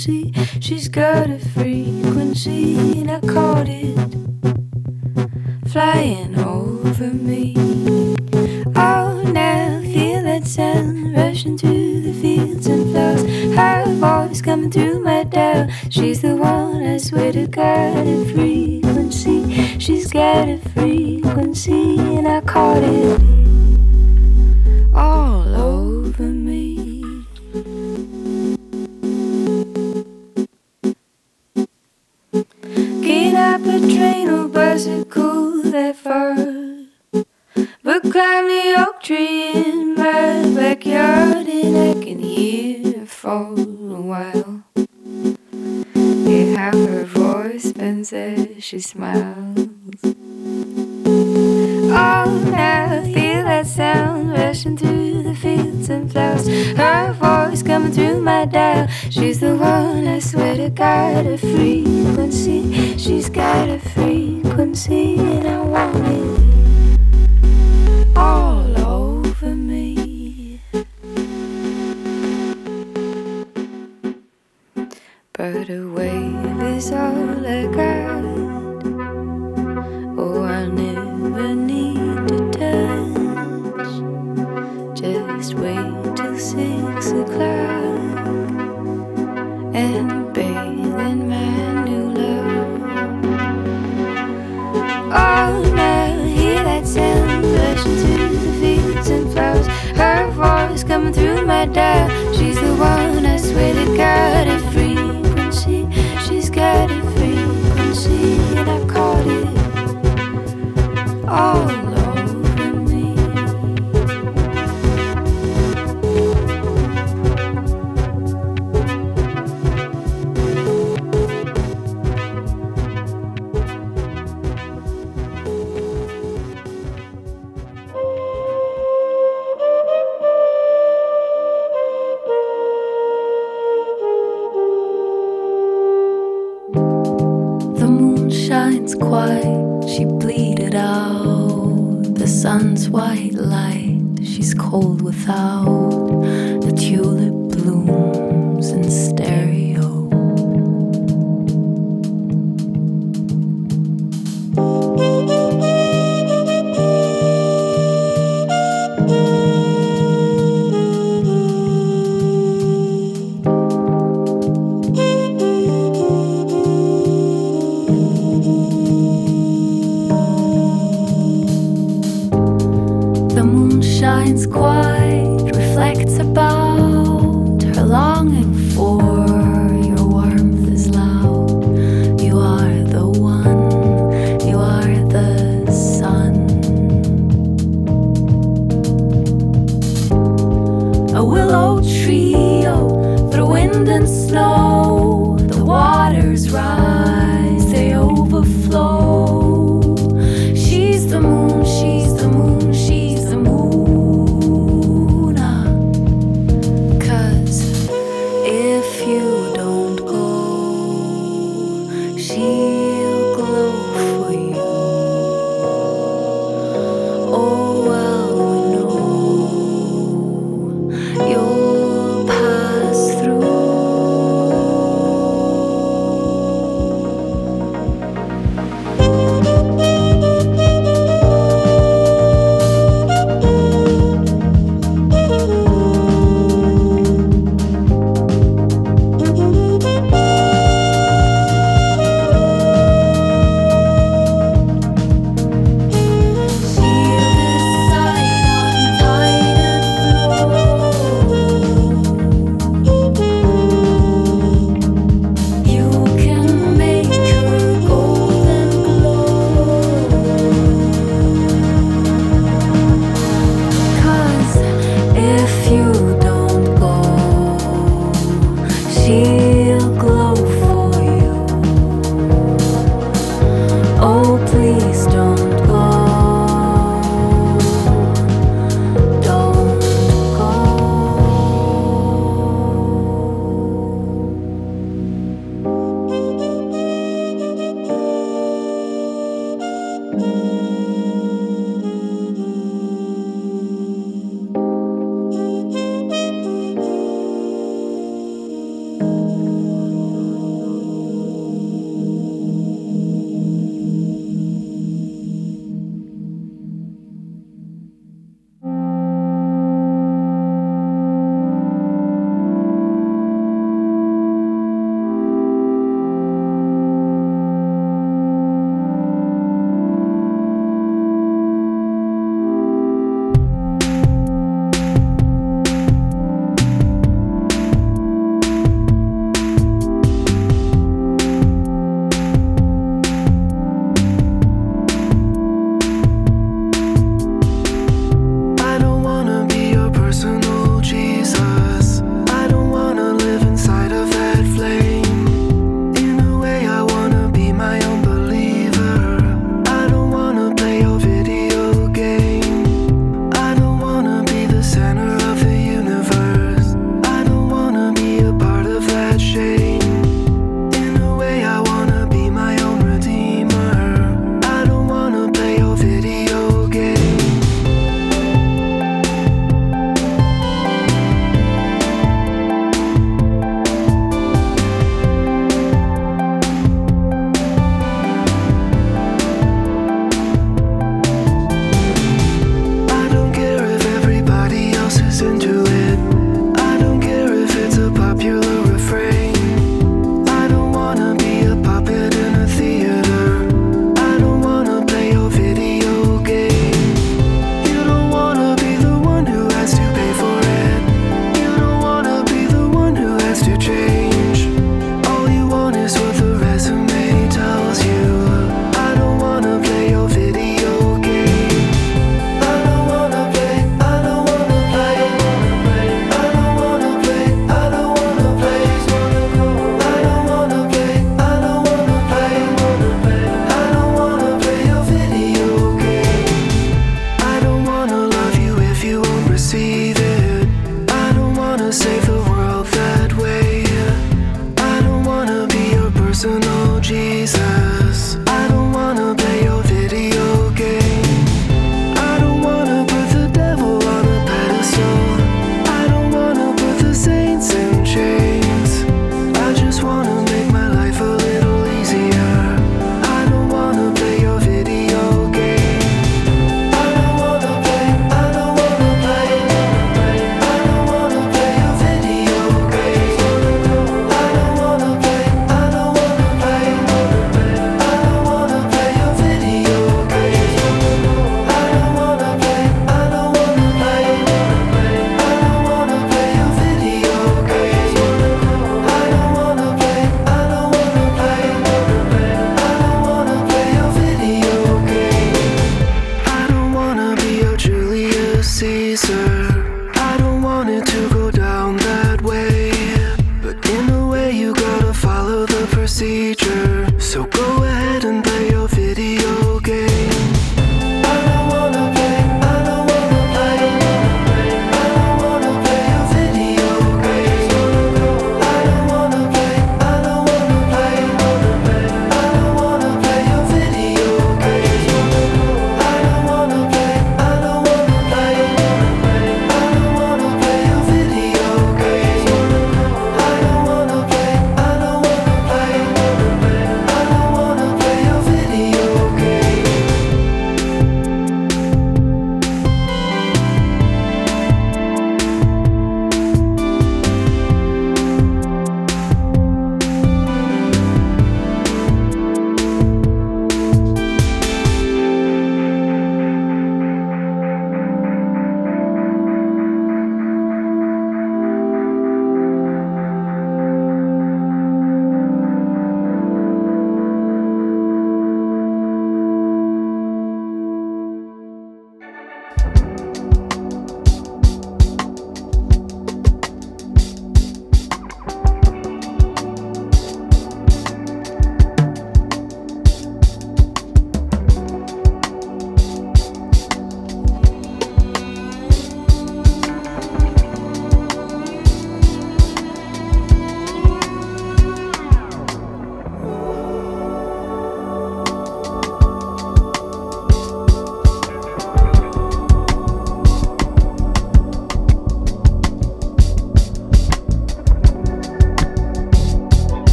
frequency, she's got a frequency, and I caught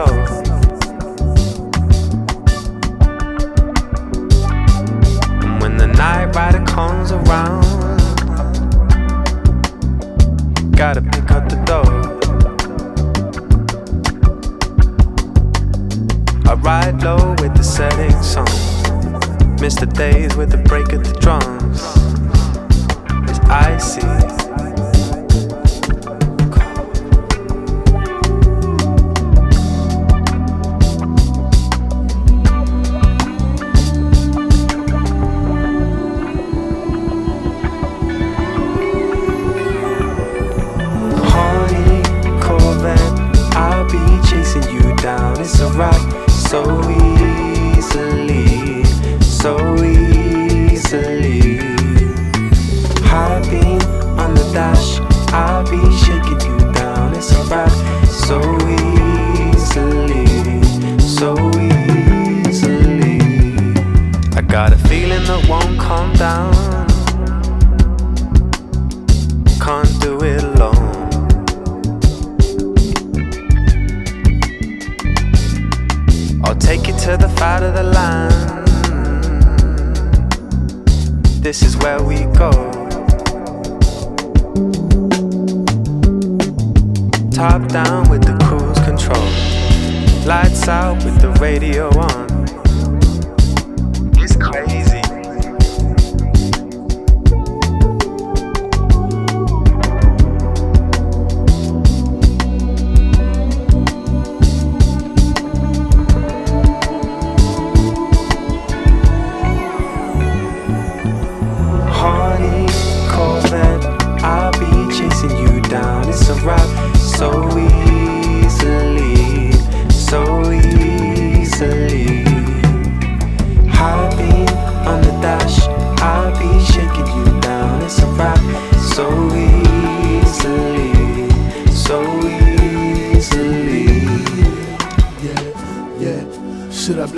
Oh.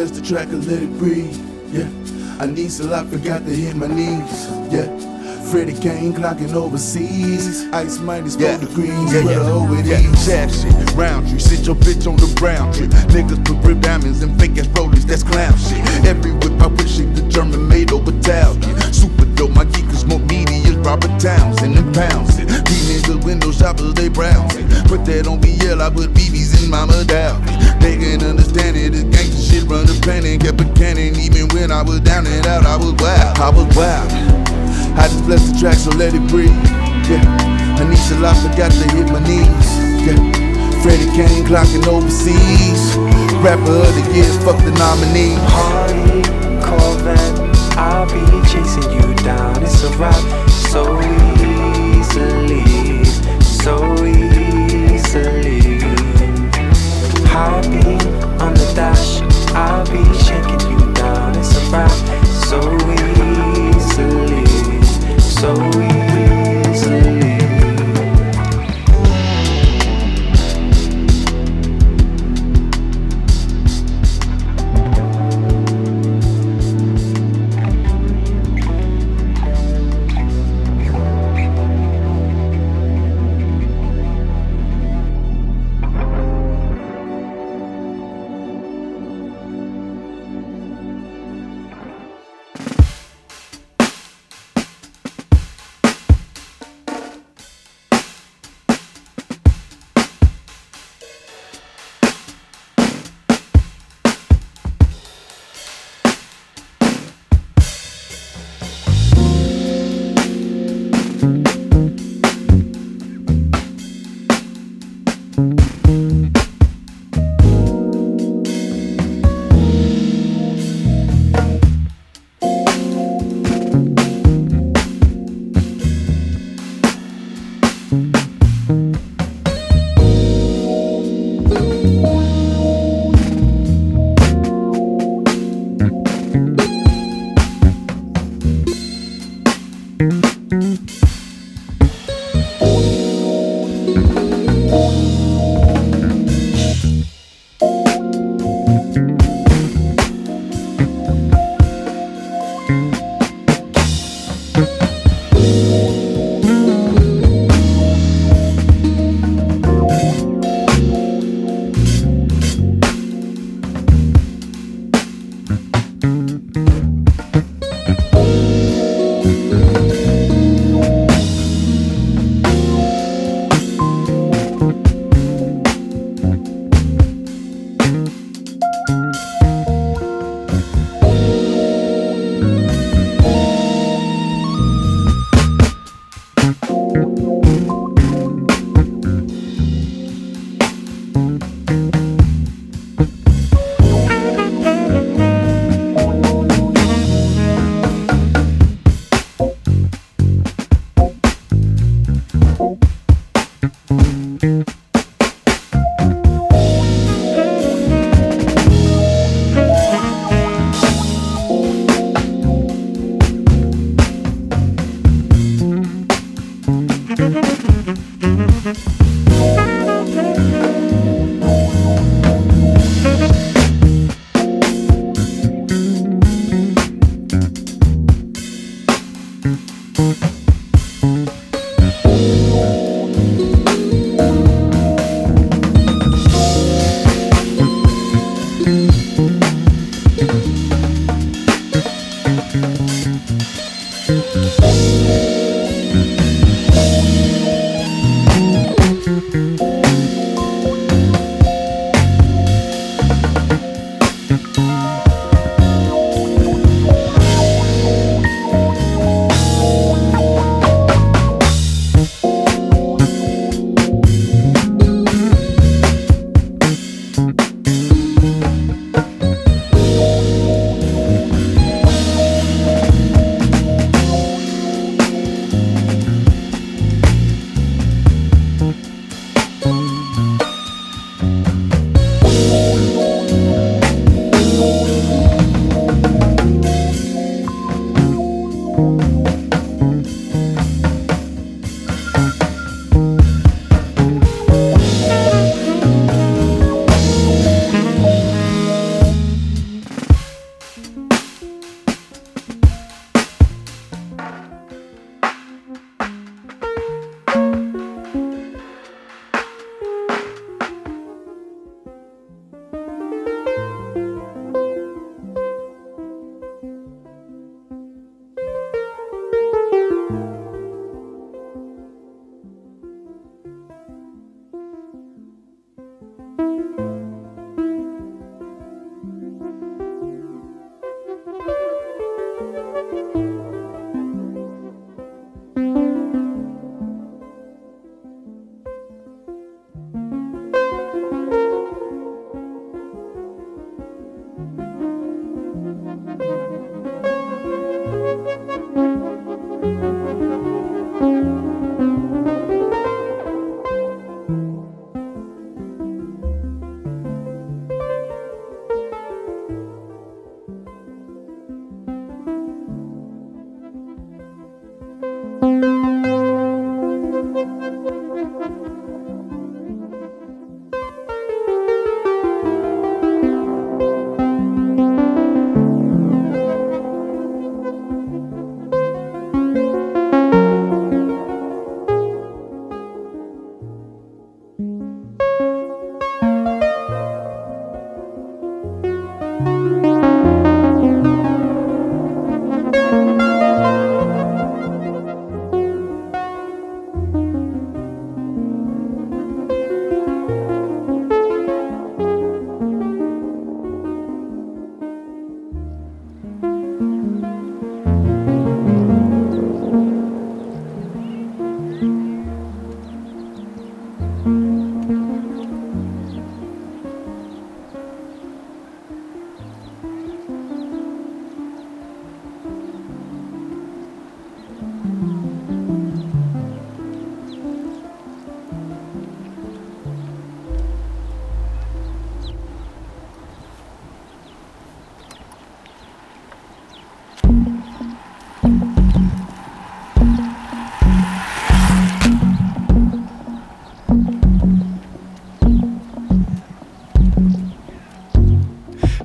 bless the track and let it breathe. Yeah, I need a lot, forgot to hit my knees. Yeah. Freddie Kane clocking overseas. Ice minus yeah. four degrees. Yeah, yeah. Over yeah. Chap shit, round you. Sit your bitch on the ground trip. Niggas put rib diamonds and fake ass rollies. That's clown shit. Every whip I wish it the German made over Italian. Super dope, my geek smoke media, Robert Townsend and the pounds. These niggas window shoppers, they browsing. Put that on BL, I put BBs in Mama Dow. They can't understand it, this gangsta shit run the planet. Kept a cannon, even when I was down and out, I was wild. I was wild. I just blessed the track, so let it breathe. Yeah, I forgot to hit my knees. Yeah, Freddie Kane clocking overseas. Rapper of the year, fuck the nominee. Harley, Corvette, I'll be chasing you down. It's a rap so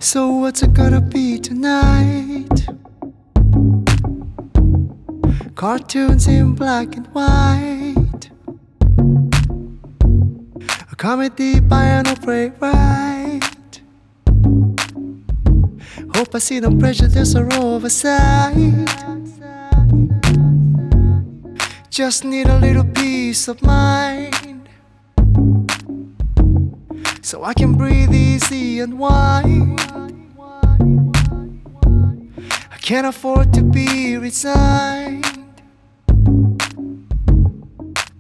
So what's it gonna be tonight? Cartoons in black and white. A comedy by an playwright. Hope I see no prejudice or oversight. Just need a little peace of mind. So I can breathe easy and wide. Can't afford to be resigned.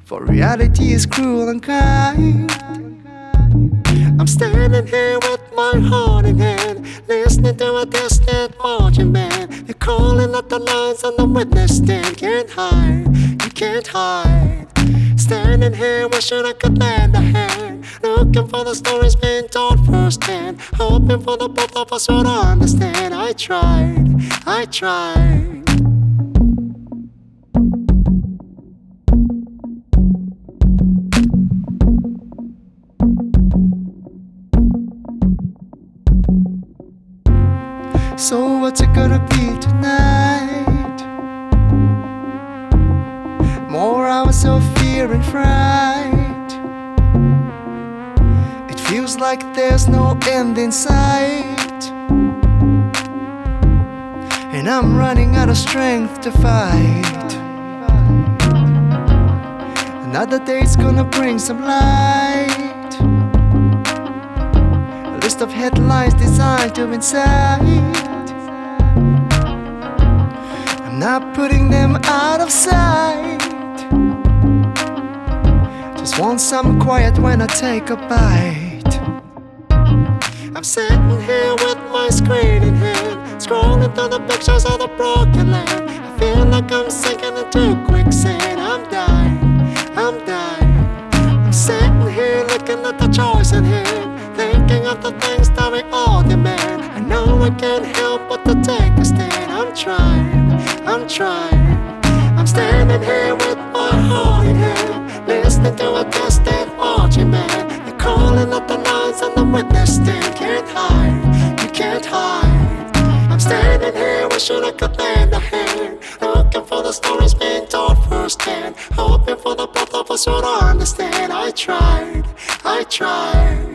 For reality is cruel and kind. I'm standing here with my heart in hand, listening to a distant marching band. They're calling out the lines on the witness stand. Can't hide, you can't hide. Standing here, wishing I could lend a hand. Looking for the stories being told firsthand. Hoping for the both of us would understand. I tried, I tried. So what's it gonna be tonight? More hours of fear and fright. Like there's no end in sight. And I'm running out of strength to fight. Another day's gonna bring some light. A list of headlines designed to incite. I'm not putting them out of sight. Just want some quiet when I take a bite. I'm sitting here with my screen in hand, scrolling through the pictures of the broken land. I feel like I'm sinking into quicksand. I'm dying, I'm dying. I'm sitting here looking at the choice in hand, thinking of the things that we all demand. I know I can't help but to take a stand. I'm trying, I'm trying. I'm standing here with my heart in hand, listening to a distant marching band. They're calling out the lines on the witness stand. Can't hide, you can't hide. I'm standing here wishing I could lend a hand, looking for the stories being told firsthand, hoping for the both of us would understand. I tried, I tried.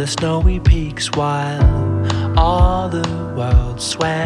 The snowy peaks, while all the world sweats